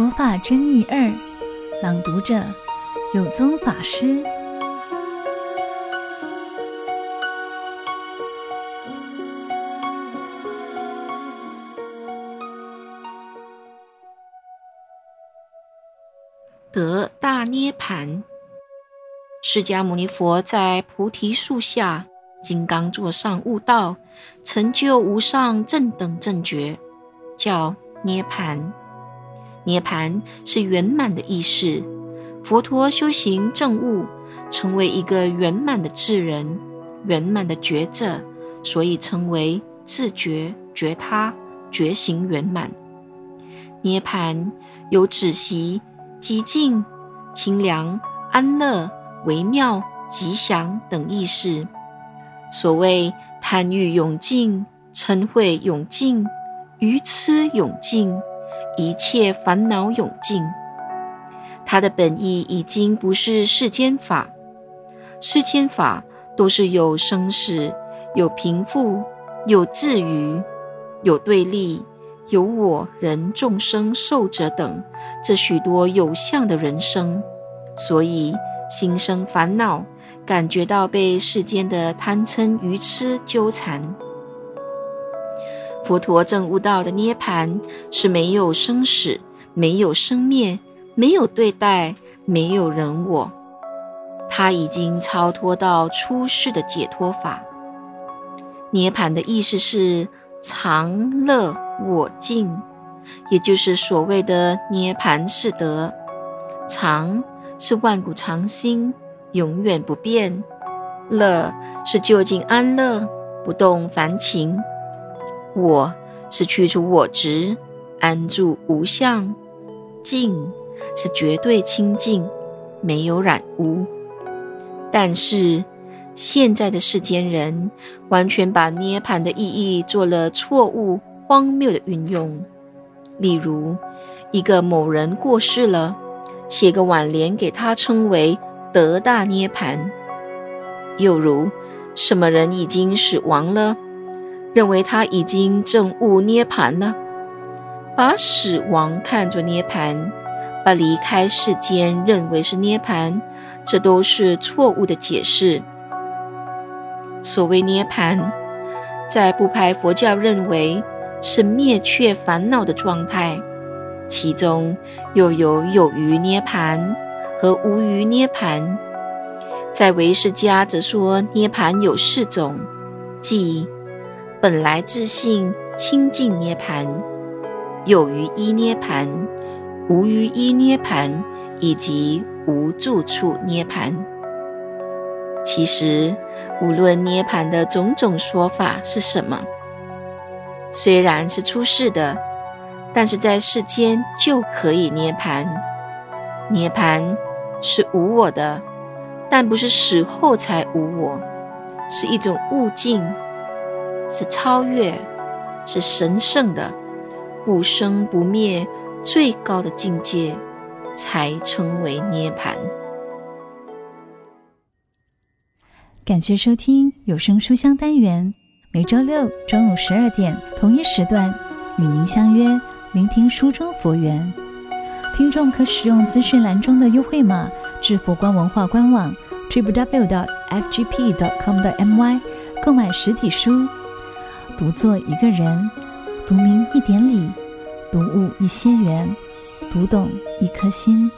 佛法真义二，朗读者有宗法师。得大涅槃，释迦牟尼佛在菩提树下金刚座上悟道，成就无上正等正觉，叫涅槃。涅槃是圆满的意思。佛陀修行正悟，成为一个圆满的智人，圆满的觉者，所以称为自觉、觉他、觉行圆满。涅槃有止息、寂静、清凉、安乐、微妙、吉祥等意思。所谓贪欲永尽、嗔恚永尽、愚痴永尽。一切烦恼永尽，它的本意已经不是世间法。世间法都是有生死、有贫富、有自愚、有对立、有我、人、众生、寿者等这许多有相的人生，所以心生烦恼，感觉到被世间的贪嗔愚痴纠缠。佛陀证悟道的涅槃是没有生死，没有生灭，没有对待，没有人我。他已经超脱到出世的解脱法。涅槃的意思是常乐我净，也就是所谓的涅槃是德。常是万古常新，永远不变；乐是究竟安乐，不动凡情。我是去除我执，安住无相；净是绝对清净，没有染污。但是现在的世间人完全把涅槃的意义做了错误、荒谬的运用。例如，一个某人过世了，写个挽联给他，称为“得大涅槃”；又如，什么人已经死亡了。认为他已经证悟涅槃了，把死亡看作涅槃，把离开世间认为是涅槃，这都是错误的解释。所谓涅槃，在不派佛教认为是灭却烦恼的状态，其中又有有余涅槃和无余涅槃。在唯识家则说涅槃有四种，即。本来自性清净涅槃，有余依涅槃，无余依涅槃，以及无住处涅槃。其实，无论涅槃的种种说法是什么，虽然是出世的，但是在世间就可以涅槃。涅槃是无我的，但不是死后才无我，是一种悟境。是超越，是神圣的，不生不灭，最高的境界，才称为涅槃。感谢收听有声书香单元，每周六中午十二点同一时段与您相约，聆听书中佛缘。听众可使用资讯栏中的优惠码至佛光文化官网 www.fgp.com.my 购买实体书。独坐一个人，读明一点理，读悟一些缘，读懂一颗心。